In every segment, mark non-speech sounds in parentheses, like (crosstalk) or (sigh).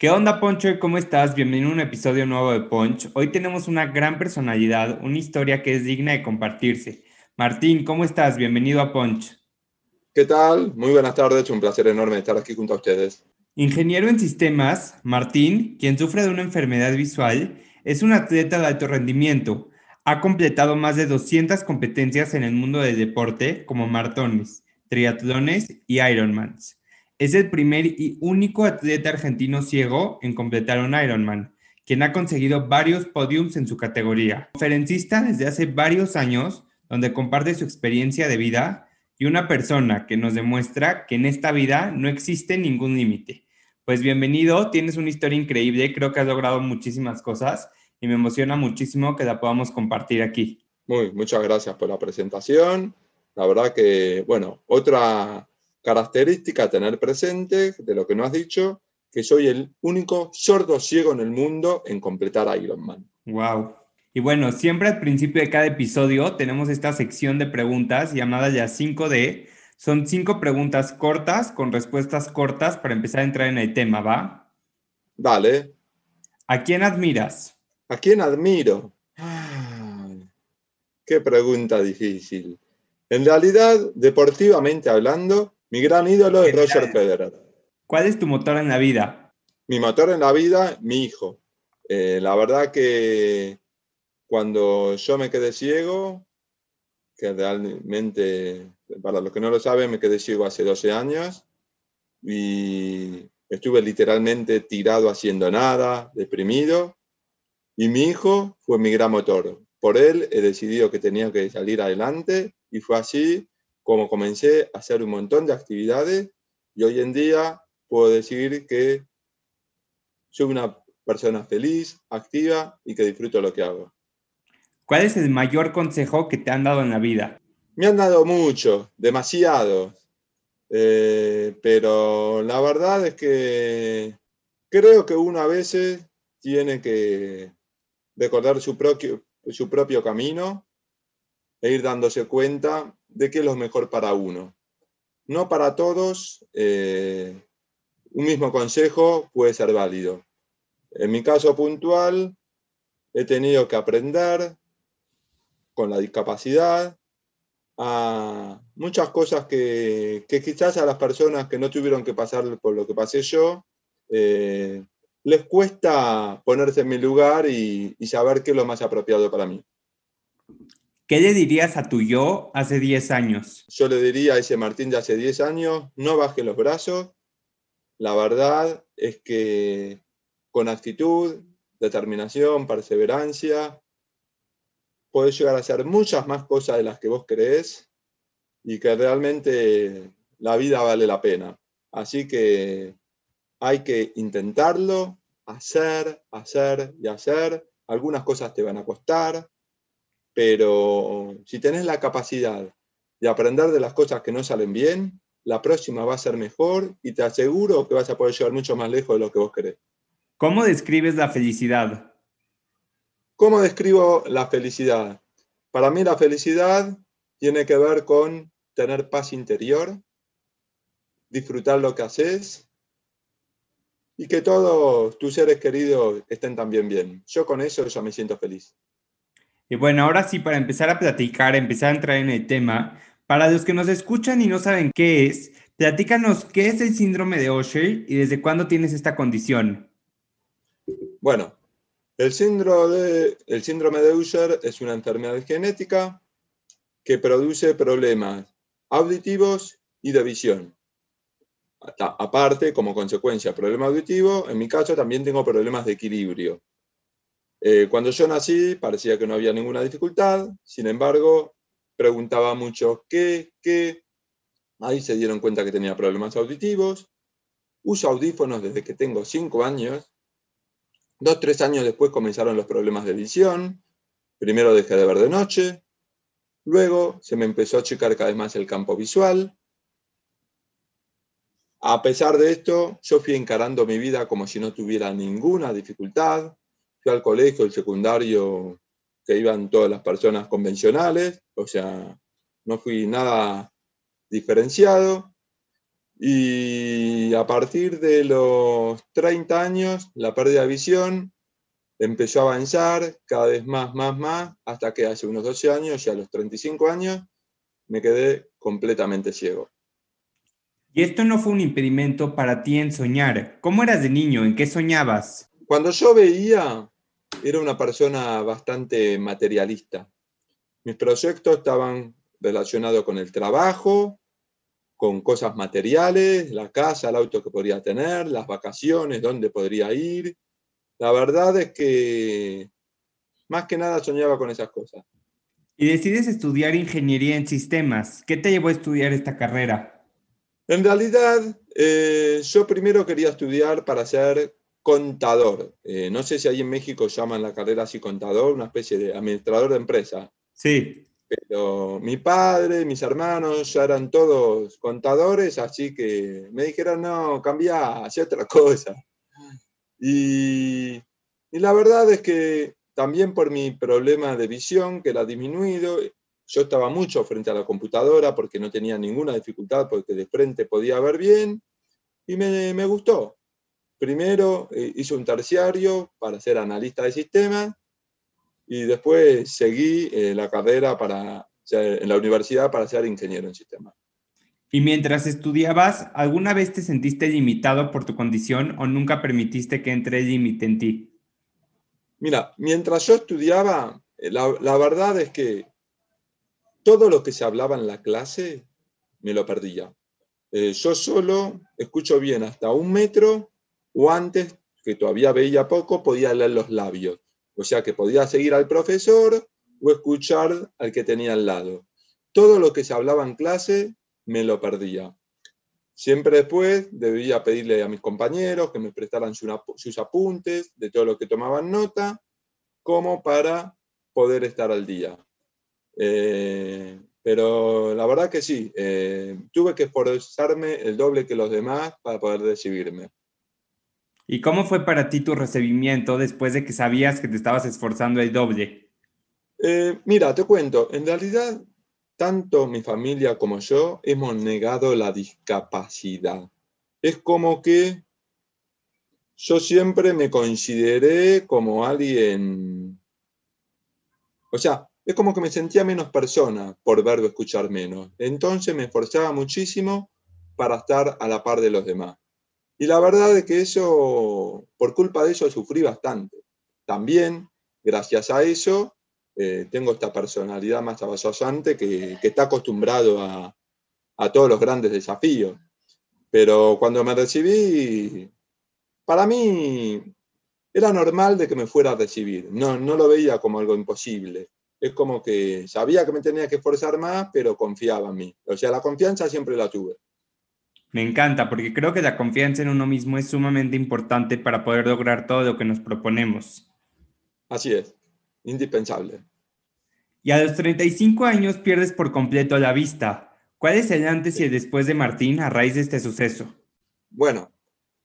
¿Qué onda, Poncho? ¿Cómo estás? Bienvenido a un episodio nuevo de Punch. Hoy tenemos una gran personalidad, una historia que es digna de compartirse. Martín, ¿cómo estás? Bienvenido a Punch. ¿Qué tal? Muy buenas tardes, un placer enorme estar aquí junto a ustedes. Ingeniero en sistemas, Martín, quien sufre de una enfermedad visual, es un atleta de alto rendimiento. Ha completado más de 200 competencias en el mundo del deporte, como maratones, triatlones y Ironmans. Es el primer y único atleta argentino ciego en completar un Ironman, quien ha conseguido varios podiums en su categoría. Conferencista desde hace varios años, donde comparte su experiencia de vida y una persona que nos demuestra que en esta vida no existe ningún límite. Pues bienvenido, tienes una historia increíble, creo que has logrado muchísimas cosas y me emociona muchísimo que la podamos compartir aquí. Muy, muchas gracias por la presentación. La verdad que, bueno, otra característica a tener presente de lo que no has dicho, que soy el único sordo ciego en el mundo en completar Ironman. Wow. Y bueno, siempre al principio de cada episodio tenemos esta sección de preguntas llamada ya 5D. Son cinco preguntas cortas con respuestas cortas para empezar a entrar en el tema, ¿va? Dale. ¿A quién admiras? ¿A quién admiro? qué pregunta difícil. En realidad, deportivamente hablando, mi gran ídolo es Roger Federer. ¿Cuál es tu motor en la vida? Mi motor en la vida, mi hijo. Eh, la verdad que cuando yo me quedé ciego, que realmente, para los que no lo saben, me quedé ciego hace 12 años y estuve literalmente tirado haciendo nada, deprimido. Y mi hijo fue mi gran motor. Por él he decidido que tenía que salir adelante y fue así como comencé a hacer un montón de actividades y hoy en día puedo decir que soy una persona feliz, activa y que disfruto lo que hago. ¿Cuál es el mayor consejo que te han dado en la vida? Me han dado mucho, demasiado, eh, pero la verdad es que creo que uno a veces tiene que recordar su propio, su propio camino e ir dándose cuenta de qué es lo mejor para uno. No para todos, eh, un mismo consejo puede ser válido. En mi caso puntual, he tenido que aprender con la discapacidad a muchas cosas que, quizás a las personas que no tuvieron que pasar por lo que pasé yo, eh, les cuesta ponerse en mi lugar y saber qué es lo más apropiado para mí. ¿Qué le dirías a tu yo hace 10 años? Yo le diría a ese Martín de hace 10 años, no baje los brazos. La verdad es que con actitud, determinación, perseverancia, puedes llegar a hacer muchas más cosas de las que vos creés y que realmente la vida vale la pena. Así que hay que intentarlo, hacer, hacer y hacer. Algunas cosas te van a costar, pero si tenés la capacidad de aprender de las cosas que no salen bien, la próxima va a ser mejor y te aseguro que vas a poder llegar mucho más lejos de lo que vos querés. ¿Cómo describes la felicidad? ¿Cómo describo la felicidad? Para mí la felicidad tiene que ver con tener paz interior, disfrutar lo que haces y que todos tus seres queridos estén también bien. Yo con eso ya me siento feliz. Y bueno, ahora sí, para empezar a platicar, empezar a entrar en el tema, para los que nos escuchan y no saben qué es, platícanos qué es el síndrome de Usher y desde cuándo tienes esta condición. Bueno, el síndrome de, el síndrome de Usher es una enfermedad genética que produce problemas auditivos y de visión. Aparte, como consecuencia, problema auditivo, en mi caso también tengo problemas de equilibrio. Eh, cuando yo nací parecía que no había ninguna dificultad, sin embargo, preguntaba mucho qué, qué. Ahí se dieron cuenta que tenía problemas auditivos. Uso audífonos desde que tengo cinco años Dos, tres años después comenzaron los problemas de visión. Primero dejé de ver de noche, luego se me empezó a achicar cada vez más el campo visual. A pesar de esto, yo fui encarando mi vida como si no tuviera ninguna dificultad. Fui al colegio, el secundario, que iban todas las personas convencionales, o sea, no fui nada diferenciado. Y a partir de los 30 años, la pérdida de visión empezó a avanzar cada vez más, más, más, hasta que hace unos 12 años, ya a los 35 años, me quedé completamente ciego. Y esto no fue un impedimento para ti en soñar. ¿Cómo eras de niño? ¿En qué soñabas? Cuando yo veía, era una persona bastante materialista. Mis proyectos estaban relacionados con el trabajo, con cosas materiales, la casa, el auto que podría tener, las vacaciones, dónde podría ir. La verdad es que más que nada soñaba con esas cosas. Y decides estudiar ingeniería en sistemas. ¿Qué te llevó a estudiar esta carrera? En realidad, eh, yo primero quería estudiar para ser contador. Eh, no sé si ahí en México llaman la carrera así contador, una especie de administrador de empresa. Sí. Pero mi padre, mis hermanos ya eran todos contadores, así que me dijeron, no, cambia, hacia otra cosa. Y, y, la verdad es que también por mi problema de visión, que era disminuido, yo estaba mucho frente a la computadora porque no tenía ninguna dificultad, porque de frente podía ver bien, y me, me gustó. Primero eh, hice un terciario para ser analista de sistemas, y después seguí eh, la carrera para, en la universidad para ser ingeniero en sistemas. Y mientras estudiabas, ¿alguna vez te sentiste limitado por tu condición o nunca permitiste que entre el límite en ti? Mira, mientras yo estudiaba, eh, la, la, verdad es que todo lo que se hablaba en la clase me lo perdía. Eh, yo solo escucho bien hasta un metro o antes, que todavía veía poco, podía leer los labios. O sea que podía seguir al profesor o escuchar al que tenía al lado. Todo lo que se hablaba en clase me lo perdía. Siempre después debía pedirle a mis compañeros que me prestaran sus apuntes de todo lo que tomaban nota, como para poder estar al día. Eh, pero la verdad que sí, eh, tuve que esforzarme el doble que los demás para poder recibirme. ¿Y cómo fue para ti tu recibimiento después de que sabías que te estabas esforzando el doble? Eh, mira, te cuento, en realidad tanto mi familia como yo hemos negado la discapacidad. Es como que yo siempre me consideré como alguien, o sea, es como que me sentía menos persona por verlo escuchar menos. Entonces me esforzaba muchísimo para estar a la par de los demás. Y la verdad es que eso, por culpa de eso, sufrí bastante. También, gracias a eso, eh, tengo esta personalidad más avasallante que, está acostumbrado a, a, todos los grandes desafíos. Pero cuando me recibí, para mí era normal de que me fuera a recibir. No, no lo veía como algo imposible. Es como que sabía que me tenía que esforzar más, pero confiaba en mí. O sea, la confianza siempre la tuve. Me encanta porque creo que la confianza en uno mismo es sumamente importante para poder lograr todo lo que nos proponemos. Así es, indispensable. Y a los 35 años pierdes por completo la vista. ¿Cuál es el antes y el después de Martín a raíz de este suceso? Bueno,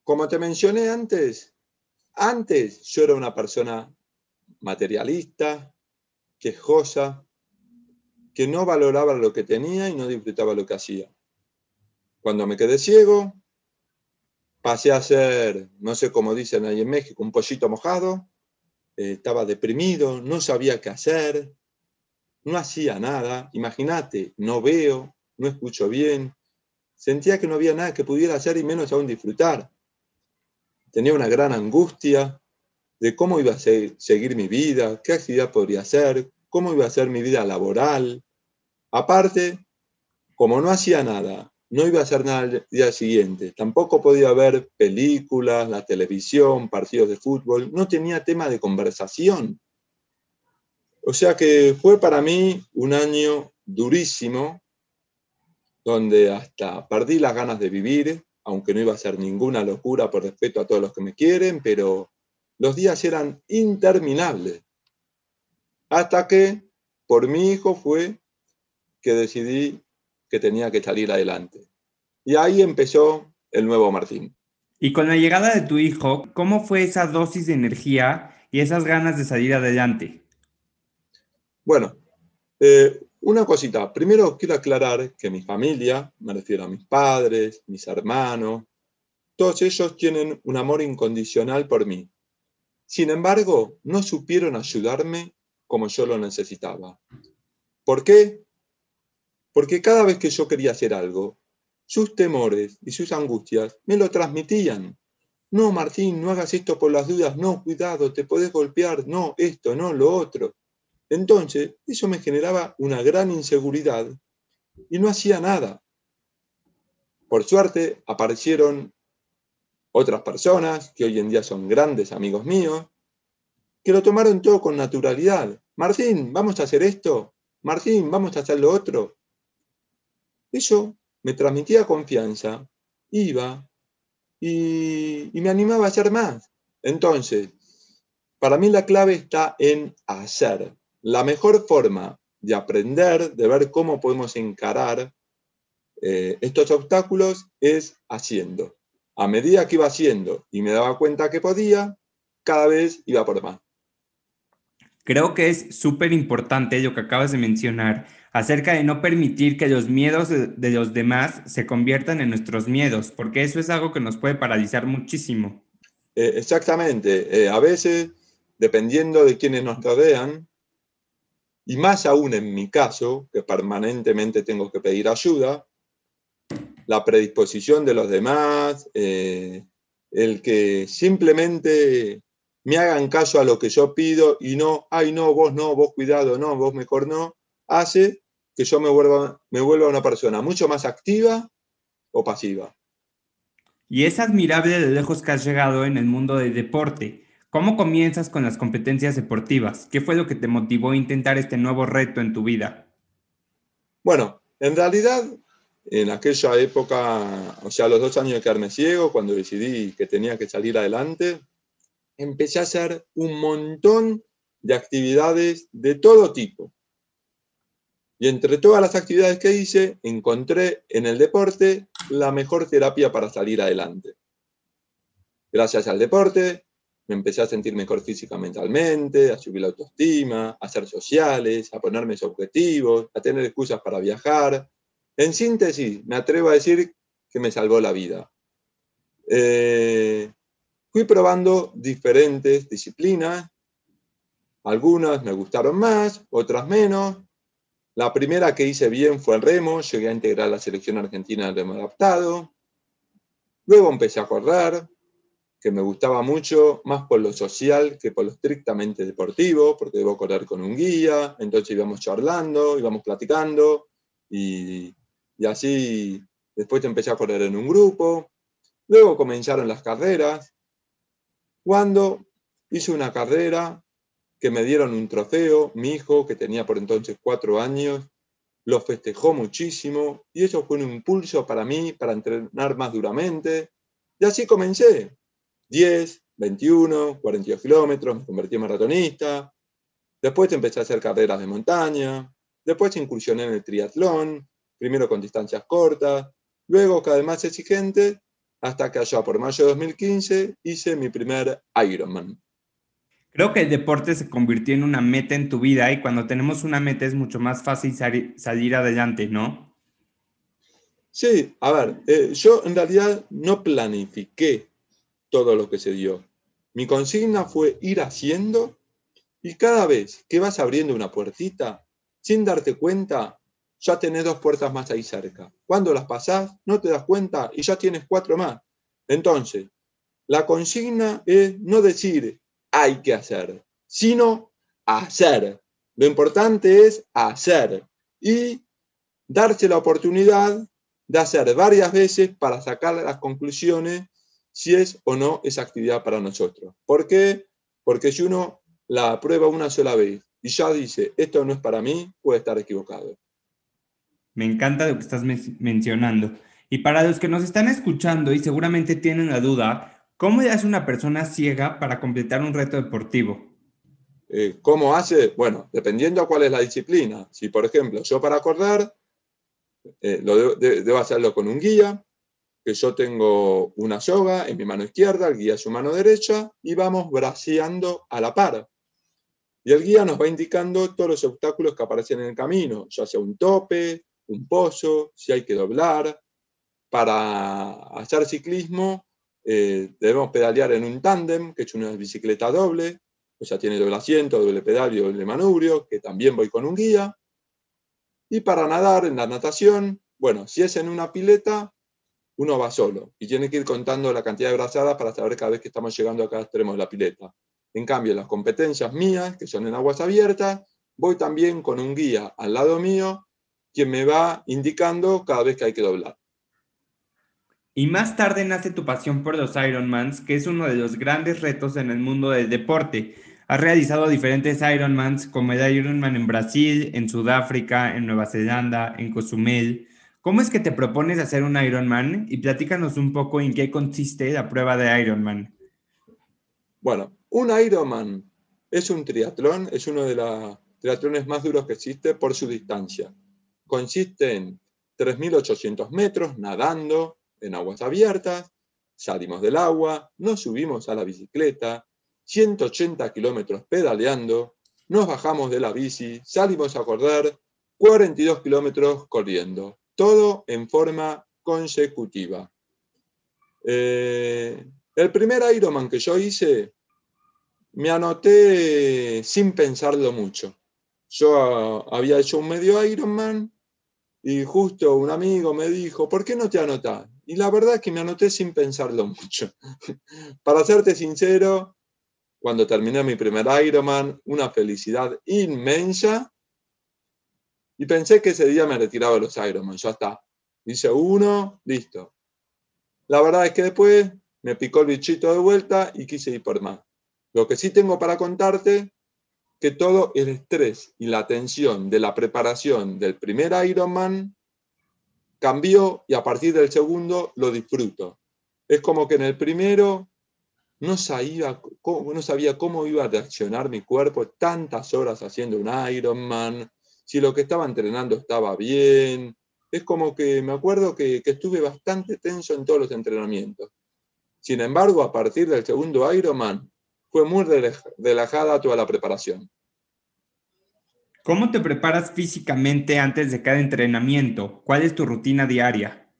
como te mencioné antes, antes yo era una persona materialista, quejosa, que no valoraba lo que tenía y no disfrutaba lo que hacía. Cuando me quedé ciego, pasé a ser, no sé cómo dicen ahí en México, un pollito mojado, eh, estaba deprimido, no sabía qué hacer, no hacía nada, imagínate, no veo, no escucho bien, sentía que no había nada que pudiera hacer y menos aún disfrutar. Tenía una gran angustia de cómo iba a seguir mi vida, qué actividad podría hacer, cómo iba a ser mi vida laboral. Aparte, como no hacía nada no iba a hacer nada el día siguiente. Tampoco podía ver películas, la televisión, partidos de fútbol. No tenía tema de conversación. O sea que fue para mí un año durísimo, donde hasta perdí las ganas de vivir, aunque no iba a ser ninguna locura por respeto a todos los que me quieren, pero los días eran interminables. Hasta que por mi hijo fue que decidí que tenía que salir adelante. Y ahí empezó el nuevo Martín. Y con la llegada de tu hijo, ¿cómo fue esa dosis de energía y esas ganas de salir adelante? Bueno, eh, una cosita. Primero quiero aclarar que mi familia, me refiero a mis padres, mis hermanos, todos ellos tienen un amor incondicional por mí. Sin embargo, no supieron ayudarme como yo lo necesitaba. ¿Por qué? Porque cada vez que yo quería hacer algo, sus temores y sus angustias me lo transmitían. No, Martín, no hagas esto por las dudas, no, cuidado, te podés golpear, no, esto, no, lo otro. Entonces, eso me generaba una gran inseguridad y no hacía nada. Por suerte, aparecieron otras personas que hoy en día son grandes amigos míos, que lo tomaron todo con naturalidad. Martín, vamos a hacer esto. Martín, vamos a hacer lo otro. Eso me transmitía confianza, iba y, me animaba a hacer más. Entonces, para mí la clave está en hacer. La mejor forma de aprender, de ver cómo podemos encarar eh, estos obstáculos es haciendo. A medida que iba haciendo y me daba cuenta que podía, cada vez iba por más. Creo que es súper importante lo que acabas de mencionar acerca de no permitir que los miedos de, los demás se conviertan en nuestros miedos, porque eso es algo que nos puede paralizar muchísimo. Eh, exactamente. Eh, a veces, dependiendo de quienes nos rodean, y más aún en mi caso, que permanentemente tengo que pedir ayuda, la predisposición de los demás, eh, el que simplemente me hagan caso a lo que yo pido y no, ay no, vos no, vos cuidado, no, vos mejor no, hace que yo me vuelva, me vuelva una persona mucho más activa o pasiva. Y es admirable de lejos que has llegado en el mundo del deporte. ¿Cómo comienzas con las competencias deportivas? ¿Qué fue lo que te motivó a intentar este nuevo reto en tu vida? Bueno, en realidad, en aquella época, o sea, los dos años de quedarme ciego, cuando decidí que tenía que salir adelante, empecé a hacer un montón de actividades de todo tipo. Y entre todas las actividades que hice, encontré en el deporte la mejor terapia para salir adelante. Gracias al deporte, me empecé a sentir mejor física mentalmente, a subir la autoestima, a ser sociales, a ponerme objetivos, a tener excusas para viajar. En síntesis, me atrevo a decir que me salvó la vida. Eh, fui probando diferentes disciplinas, algunas me gustaron más, otras menos. La primera que hice bien fue el remo, llegué a integrar la selección argentina de remo adaptado. Luego empecé a correr, que me gustaba mucho, más por lo social que por lo estrictamente deportivo, porque debo correr con un guía, entonces íbamos charlando, íbamos platicando, y, y así después empecé a correr en un grupo. Luego comenzaron las carreras, cuando hice una carrera que me dieron un trofeo, mi hijo, que tenía por entonces cuatro años, lo festejó muchísimo y eso fue un impulso para mí, para entrenar más duramente. Y así comencé. 10, 21, 42 kilómetros, me convertí en maratonista. Después empecé a hacer carreras de montaña. Después incursioné en el triatlón, primero con distancias cortas, luego cada vez más exigente, hasta que allá por mayo de 2015 hice mi primer Ironman. Creo que el deporte se convirtió en una meta en tu vida y cuando tenemos una meta es mucho más fácil salir adelante, ¿no? Sí, a ver, eh, yo en realidad no planifiqué todo lo que se dio. Mi consigna fue ir haciendo y cada vez que vas abriendo una puertita, sin darte cuenta, ya tenés dos puertas más ahí cerca. Cuando las pasás, no te das cuenta y ya tienes cuatro más. Entonces, la consigna es no decir hay que hacer, sino hacer. Lo importante es hacer y darse la oportunidad de hacer varias veces para sacar las conclusiones si es o no esa actividad para nosotros. ¿Por qué? Porque si uno la aprueba una sola vez y ya dice, esto no es para mí, puede estar equivocado. Me encanta lo que estás mencionando. Y para los que nos están escuchando y seguramente tienen la duda, ¿Cómo hace una persona ciega para completar un reto deportivo? Eh, ¿Cómo hace? Bueno, dependiendo a cuál es la disciplina. Si, por ejemplo, yo para correr, eh, lo debo hacerlo con un guía, que yo tengo una soga en mi mano izquierda, el guía su mano derecha, y vamos braceando a la par. Y el guía nos va indicando todos los obstáculos que aparecen en el camino, ya sea un tope, un pozo, si hay que doblar. Para hacer ciclismo eh, debemos pedalear en un tándem, que es una bicicleta doble, o sea, tiene doble asiento, doble pedal y doble manubrio, que también voy con un guía. Y para nadar en la natación, bueno, si es en una pileta, uno va solo y tiene que ir contando la cantidad de brazadas para saber cada vez que estamos llegando a cada extremo de la pileta. En cambio, las competencias mías, que son en aguas abiertas, voy también con un guía al lado mío, quien me va indicando cada vez que hay que doblar. Y más tarde nace tu pasión por los Ironmans, que es uno de los grandes retos en el mundo del deporte. Has realizado diferentes Ironmans, como el Ironman en Brasil, en Sudáfrica, en Nueva Zelanda, en Cozumel. ¿Cómo es que te propones hacer un Ironman? Y platícanos un poco en qué consiste la prueba de Ironman. Bueno, un Ironman es un triatlón, es uno de los triatlones más duros que existe por su distancia. Consiste en 3.800 metros nadando, en aguas abiertas, salimos del agua, nos subimos a la bicicleta, 180 kilómetros pedaleando, nos bajamos de la bici, salimos a correr, 42 kilómetros corriendo, todo en forma consecutiva. Eh, el primer Ironman que yo hice, me anoté sin pensarlo mucho. Yo ah, había hecho un medio Ironman y justo un amigo me dijo, ¿por qué no te anotás? Y la verdad es que me anoté sin pensarlo (laughs) mucho. Para serte sincero, cuando terminé mi primer Ironman, una felicidad inmensa. Y pensé que ese día me retiraba los Ironman, ya está. Hice uno, listo. La verdad es que después me picó el bichito de vuelta y quise ir por más. Lo que sí tengo para contarte, que todo el estrés y la tensión de la preparación del primer Ironman cambió y a partir del segundo lo disfruto. Es como que en el primero no sabía, cómo, iba a reaccionar mi cuerpo tantas horas haciendo un Ironman, si lo que estaba entrenando estaba bien. Es como que me acuerdo que, que estuve bastante tenso en todos los entrenamientos. Sin embargo, a partir del segundo Ironman, fue muy relajada toda la preparación. ¿Cómo te preparas físicamente antes de cada entrenamiento? ¿Cuál es tu rutina diaria?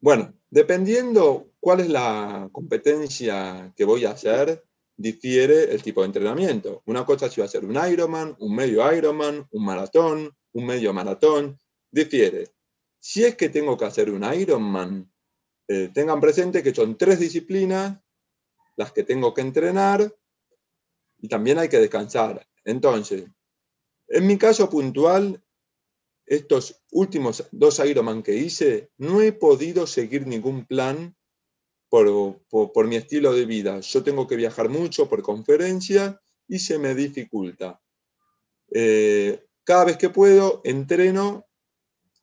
Bueno, dependiendo cuál es la competencia que voy a hacer, difiere el tipo de entrenamiento. Una cosa es si va a ser un Ironman, un medio Ironman, un maratón, un medio maratón, difiere. Si es que tengo que hacer un Ironman, eh, tengan presente que son tres disciplinas las que tengo que entrenar y también hay que descansar. Entonces, en mi caso puntual, estos últimos dos Ironman que hice, no he podido seguir ningún plan por, mi estilo de vida. Yo tengo que viajar mucho por conferencia y se me dificulta. Eh, cada vez que puedo, entreno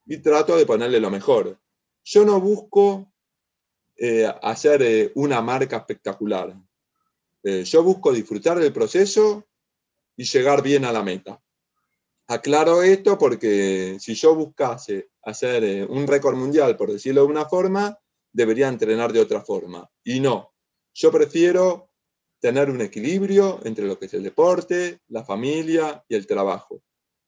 y trato de ponerle lo mejor. Yo no busco eh, hacer eh, una marca espectacular. yo busco disfrutar del proceso y llegar bien a la meta. Aclaro esto porque si yo buscase hacer eh, un récord mundial, por decirlo de una forma, debería entrenar de otra forma. Y no, yo prefiero tener un equilibrio entre lo que es el deporte, la familia y el trabajo.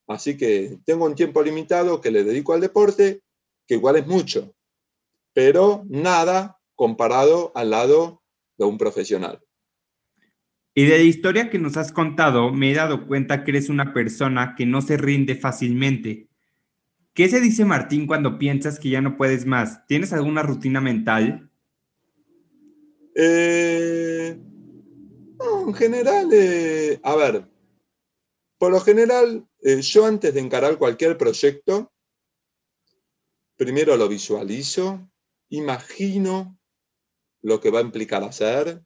Así que tengo un tiempo limitado que le dedico al deporte, que igual es mucho, pero nada comparado al lado de un profesional. Y de la historia que nos has contado, me he dado cuenta que eres una persona que no se rinde fácilmente. ¿Qué se dice Martín cuando piensas que ya no puedes más? ¿Tienes alguna rutina mental? Eh, en general, eh, a ver, por lo general, eh, yo antes de encarar cualquier proyecto, primero lo visualizo, imagino lo que va a implicar hacer,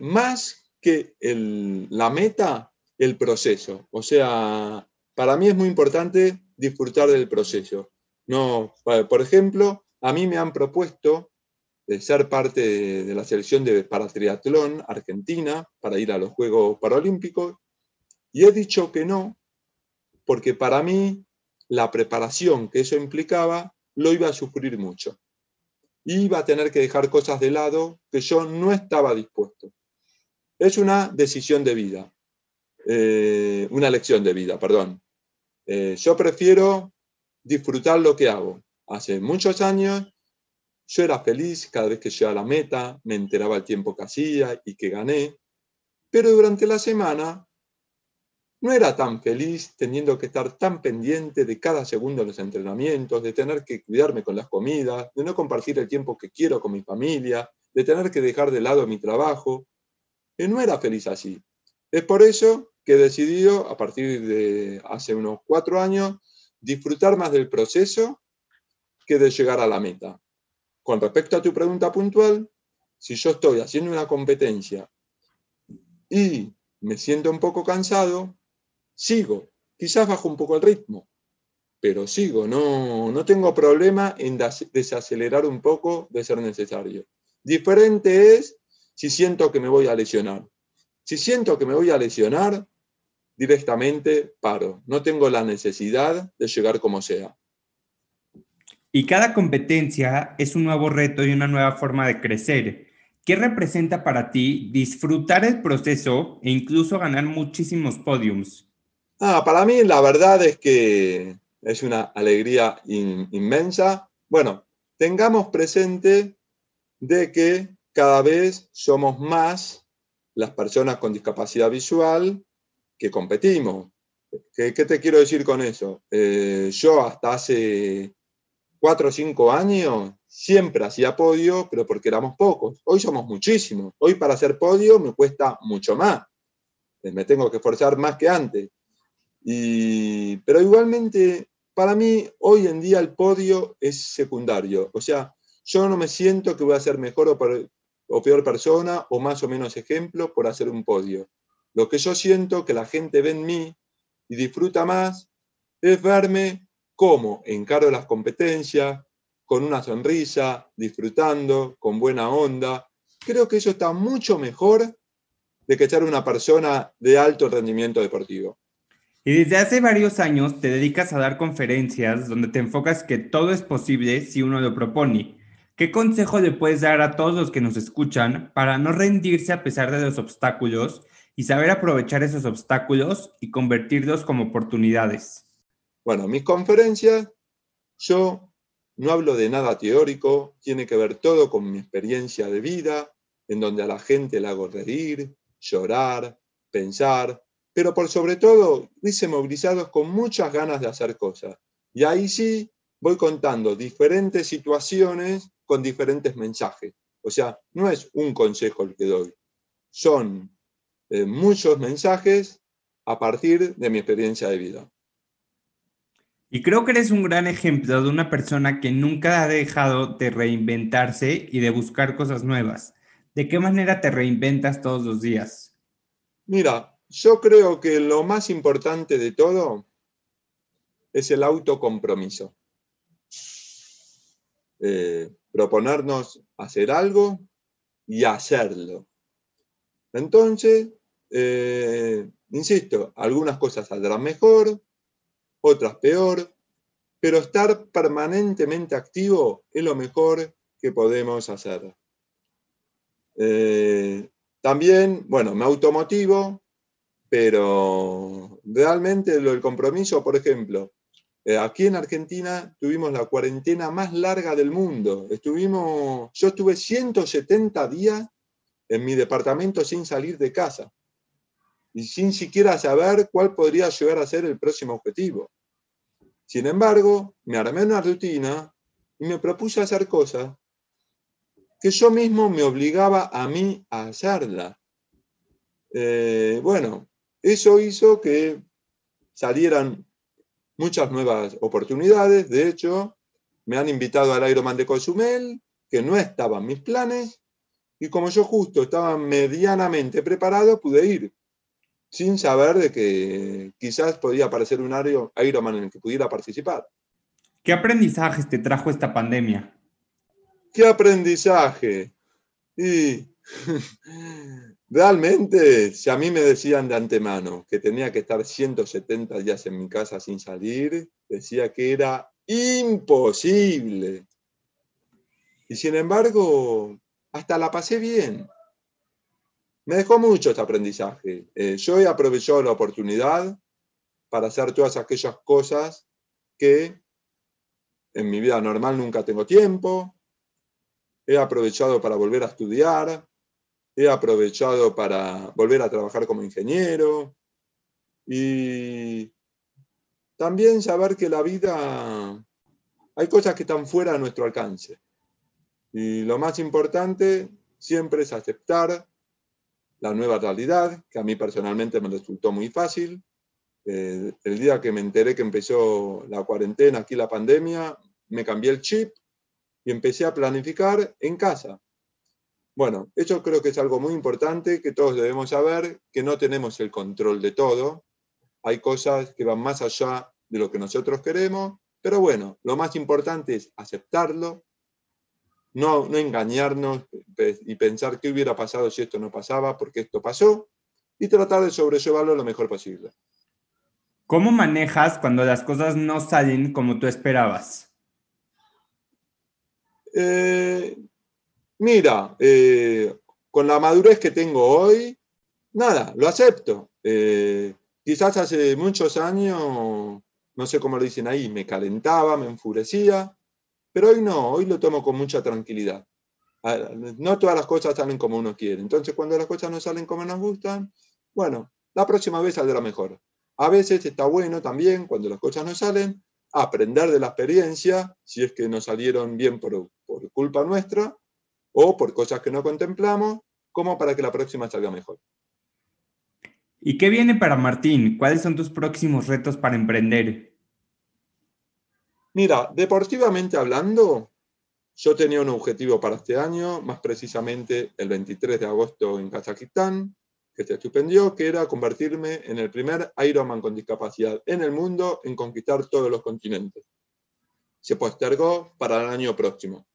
más que la meta, el proceso. O sea, para mí es muy importante disfrutar del proceso. No, por ejemplo, a mí me han propuesto de ser parte de, la selección de, para triatlón argentina, para ir a los Juegos Paralímpicos, y he dicho que no, porque para mí la preparación que eso implicaba lo iba a sufrir mucho. Iba a tener que dejar cosas de lado que yo no estaba dispuesto. Es una decisión de vida, eh, una lección de vida, perdón. Eh, yo prefiero disfrutar lo que hago. Hace muchos años yo era feliz cada vez que llegaba a la meta, me enteraba el tiempo que hacía y que gané, pero durante la semana no era tan feliz teniendo que estar tan pendiente de cada segundo de los entrenamientos, de tener que cuidarme con las comidas, de no compartir el tiempo que quiero con mi familia, de tener que dejar de lado mi trabajo. Y no era feliz así. Es por eso que he decidido, a partir de hace unos cuatro años, disfrutar más del proceso que de llegar a la meta. Con respecto a tu pregunta puntual, si yo estoy haciendo una competencia y me siento un poco cansado, sigo. Quizás bajo un poco el ritmo, pero sigo. No, no tengo problema en desacelerar un poco de ser necesario. Diferente es si siento que me voy a lesionar. Si siento que me voy a lesionar, directamente paro. No tengo la necesidad de llegar como sea. Y cada competencia es un nuevo reto y una nueva forma de crecer. ¿Qué representa para ti disfrutar el proceso e incluso ganar muchísimos podiums? Ah, para mí la verdad es que es una alegría inmensa. Bueno, tengamos presente de que cada vez somos más las personas con discapacidad visual que competimos. ¿Qué, te quiero decir con eso? Eh, yo hasta hace cuatro o cinco años siempre hacía podio, pero porque éramos pocos. Hoy somos muchísimos. Hoy para hacer podio me cuesta mucho más. Eh, me tengo que esforzar más que antes. Y, pero igualmente, para mí, hoy en día el podio es secundario. O sea, yo no me siento que voy a ser mejor o, o peor persona o más o menos ejemplo por hacer un podio. Lo que yo siento que la gente ve en mí y disfruta más es verme cómo encaro las competencias, con una sonrisa, disfrutando, con buena onda. Creo que eso está mucho mejor de que ser una persona de alto rendimiento deportivo. Y desde hace varios años te dedicas a dar conferencias donde te enfocas que todo es posible si uno lo propone. ¿Qué consejo le puedes dar a todos los que nos escuchan para no rendirse a pesar de los obstáculos y saber aprovechar esos obstáculos y convertirlos como oportunidades? Bueno, mis conferencias, yo no hablo de nada teórico, tiene que ver todo con mi experiencia de vida, en donde a la gente le hago reír, llorar, pensar, pero por sobre todo, dice movilizados con muchas ganas de hacer cosas. Y ahí sí voy contando diferentes situaciones con diferentes mensajes. O sea, no es un consejo el que doy, son eh, muchos mensajes a partir de mi experiencia de vida. Y creo que eres un gran ejemplo de una persona que nunca ha dejado de reinventarse y de buscar cosas nuevas. ¿De qué manera te reinventas todos los días? Mira, yo creo que lo más importante de todo es el autocompromiso. Eh, proponernos hacer algo y hacerlo. Entonces, eh, insisto, algunas cosas saldrán mejor, otras peor, pero estar permanentemente activo es lo mejor que podemos hacer. Eh, también, bueno, me automotivo, pero realmente el compromiso, por ejemplo, aquí en Argentina tuvimos la cuarentena más larga del mundo. Estuvimos, yo estuve 170 días en mi departamento sin salir de casa y sin siquiera saber cuál podría llegar a ser el próximo objetivo. Sin embargo, me armé una rutina y me propuse hacer cosas que yo mismo me obligaba a mí a hacerla. Eh, bueno, eso hizo que salieran muchas nuevas oportunidades. De hecho, me han invitado al Ironman de Cozumel, que no estaba en mis planes, y como yo justo estaba medianamente preparado, pude ir sin saber de que quizás podía aparecer un Ironman en el que pudiera participar. ¿Qué aprendizajes te trajo esta pandemia? ¿Qué aprendizaje? Y (laughs) (laughs) realmente, si a mí me decían de antemano que tenía que estar 170 días en mi casa sin salir, decía que era imposible. Y sin embargo, hasta la pasé bien. Me dejó mucho este aprendizaje. Eh, yo he aprovechado la oportunidad para hacer todas aquellas cosas que en mi vida normal nunca tengo tiempo. He aprovechado para volver a estudiar. He aprovechado para volver a trabajar como ingeniero. Y también saber que la vida hay cosas que están fuera de nuestro alcance. Y lo más importante siempre es aceptar la nueva realidad, que a mí personalmente me resultó muy fácil. Eh, el día que me enteré que empezó la cuarentena, aquí la pandemia, me cambié el chip y empecé a planificar en casa. Bueno, eso creo que es algo muy importante que todos debemos saber, que no tenemos el control de todo. Hay cosas que van más allá de lo que nosotros queremos, pero bueno, lo más importante es aceptarlo, no, no engañarnos y pensar qué hubiera pasado si esto no pasaba, porque esto pasó, y tratar de sobrellevarlo lo mejor posible. ¿Cómo manejas cuando las cosas no salen como tú esperabas? Eh, mira, eh, con la madurez que tengo hoy, nada, lo acepto. Eh, quizás hace muchos años, no sé cómo lo dicen ahí, me calentaba, me enfurecía, pero hoy no, hoy lo tomo con mucha tranquilidad. Ah, no todas las cosas salen como uno quiere. Entonces, cuando las cosas no salen como nos gustan, bueno, la próxima vez saldrá mejor. A veces está bueno también, cuando las cosas no salen, aprender de la experiencia, si es que no salieron bien por, por culpa nuestra o por cosas que no contemplamos, como para que la próxima salga mejor. ¿Y qué viene para Martín? ¿Cuáles son tus próximos retos para emprender? Mira, deportivamente hablando, yo tenía un objetivo para este año, más precisamente el 23 de agosto en Kazajistán, que se suspendió, que era convertirme en el primer Ironman con discapacidad en el mundo en conquistar todos los continentes. Se postergó para el año próximo.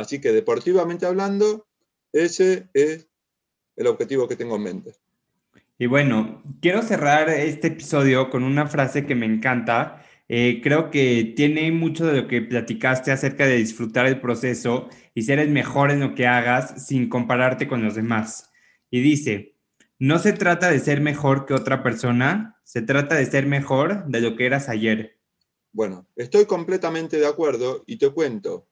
Así que deportivamente hablando, ese es el objetivo que tengo en mente. Y bueno, quiero cerrar este episodio con una frase que me encanta eh, creo que tiene mucho de lo que platicaste acerca de disfrutar el proceso y ser el mejor en lo que hagas sin compararte con los demás. Y dice, no se trata de ser mejor que otra persona, se trata de ser mejor de lo que eras ayer. Bueno, estoy completamente de acuerdo y te cuento.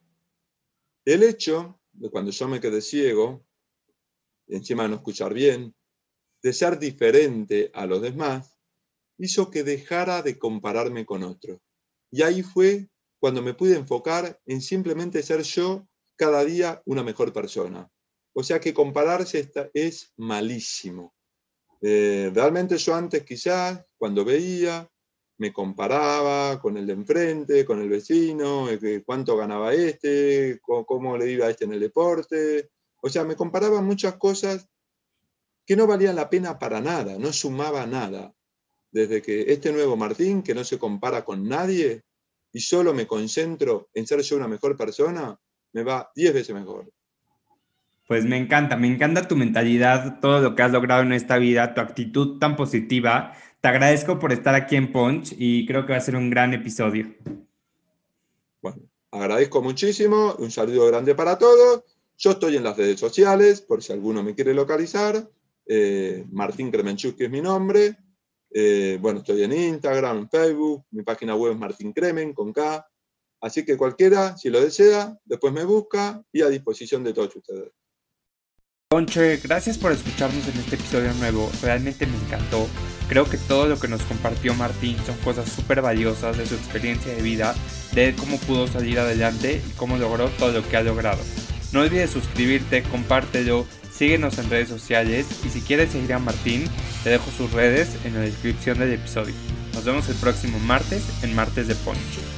El hecho de cuando yo me quedé ciego, encima de no escuchar bien, de ser diferente a los demás, hizo que dejara de compararme con otro. Y ahí fue cuando me pude enfocar en simplemente ser yo cada día una mejor persona. O sea que compararse es malísimo. Eh, realmente yo antes quizás, cuando veía, me comparaba con el de enfrente, con el vecino, eh, cuánto ganaba este, cómo le iba a este en el deporte. O sea, me comparaba muchas cosas que no valían la pena para nada, no sumaba nada desde que este nuevo Martín, que no se compara con nadie y solo me concentro en ser yo una mejor persona, me va diez veces mejor. Pues me encanta, me encanta tu mentalidad, todo lo que has logrado en esta vida, tu actitud tan positiva. Te agradezco por estar aquí en Punch y creo que va a ser un gran episodio. Bueno, agradezco muchísimo, un saludo grande para todos. Yo estoy en las redes sociales, por si alguno me quiere localizar. Eh, Martín Kremenchuk, que es mi nombre. Eh, bueno, estoy en Instagram, en Facebook, mi página web es Martín Cremen con K. Así que cualquiera, si lo desea, después me busca y a disposición de todos ustedes. Conche, gracias por escucharnos en este episodio nuevo. Realmente me encantó. Creo que todo lo que nos compartió Martín son cosas súper valiosas de su experiencia de vida, de cómo pudo salir adelante y cómo logró todo lo que ha logrado. No olvides suscribirte, compártelo Síguenos en redes sociales y si quieres seguir a Martín, te dejo sus redes en la descripción del episodio. Nos vemos el próximo martes en Martes de Poncho.